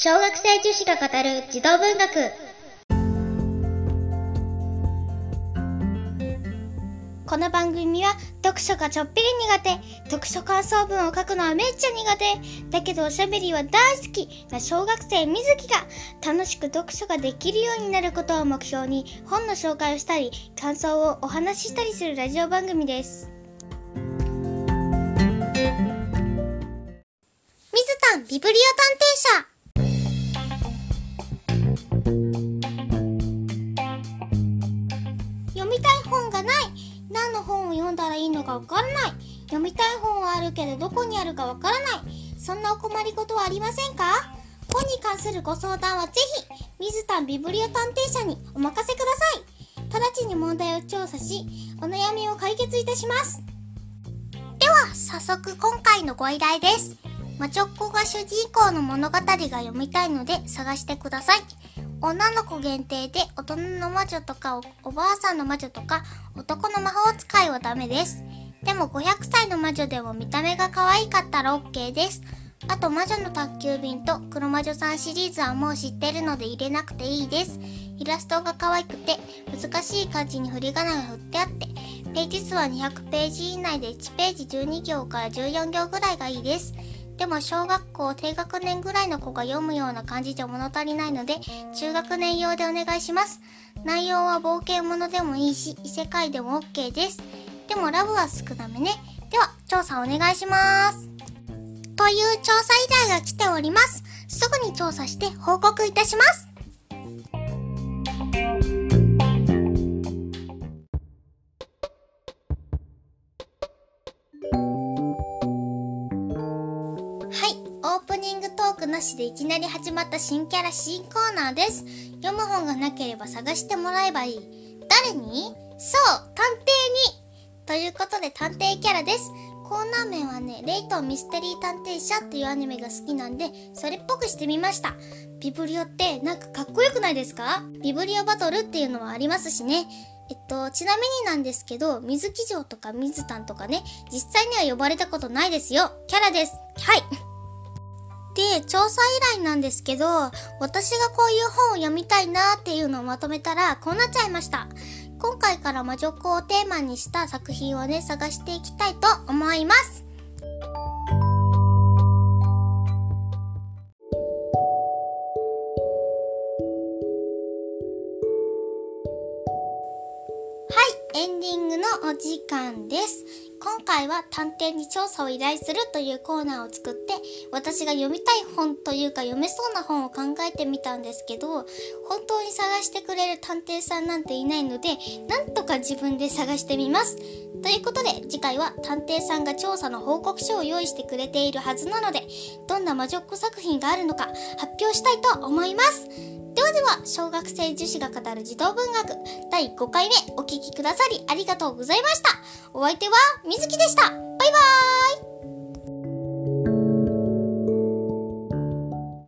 小学生女子が語る児童文学この番組は読書がちょっぴり苦手、読書感想文を書くのはめっちゃ苦手、だけどおしゃべりは大好きな小学生みずきが楽しく読書ができるようになることを目標に本の紹介をしたり、感想をお話ししたりするラジオ番組です。水田ビブリオ探偵社読みたい本がない。何の本を読んだらいいのかわからない。読みたい本はあるけどどこにあるかわからない。そんなお困りごとはありませんか？本に関するご相談はぜひ水田ビブリオ探偵社にお任せください。直ちに問題を調査しお悩みを解決いたします。では早速今回のご依頼です。魔女っ子が主人公の物語が読みたいので探してください女の子限定で大人の魔女とかおおばあさんの魔女とか男の魔法使いはダメです。でも500歳の魔女でも見た目が可愛かったら OK です。あと魔女の宅急便と黒魔女さんシリーズはもう知ってるので入れなくていいです。イラストが可愛くて難しい漢字に振り仮名が振ってあってページ数は200ページ以内で1ページ12行から14行ぐらいがいいです。でも小学校低学年ぐらいの子が読むような感じじゃ物足りないので中学年用でお願いします。内容は冒険物でもいいし異世界でも OK です。でもラブは少なめね。では調査お願いします。という調査依頼が来ております。すぐに調査して報告いたします。なしでいきなり始まった新キャラ新コーナーです。読む本がなければ探してもらえばいい。誰に？そう、探偵にということで探偵キャラです。コーナー名はね、レイトミステリー探偵社っていうアニメが好きなんで、それっぽくしてみました。ビブリオってなんかかっこよくないですか？ビブリオバトルっていうのはありますしね。えっと、ちなみになんですけど、水木城とか水炭とかね、実際には呼ばれたことないですよ。キャラです。はい。で、調査依頼なんですけど、私がこういう本を読みたいなっていうのをまとめたら、こうなっちゃいました。今回から魔女っ子をテーマにした作品をね、探していきたいと思います。エンディングのお時間です。今回は探偵に調査を依頼するというコーナーを作って、私が読みたい本というか読めそうな本を考えてみたんですけど、本当に探してくれる探偵さんなんていないので、なんとか自分で探してみます。ということで、次回は探偵さんが調査の報告書を用意してくれているはずなので、どんな魔女っ子作品があるのか発表したいと思います。ではでは、小学生女子が語る児童文学第5回目お聴きくださりありがとうございました。お相手はみずきでした。バイバーイ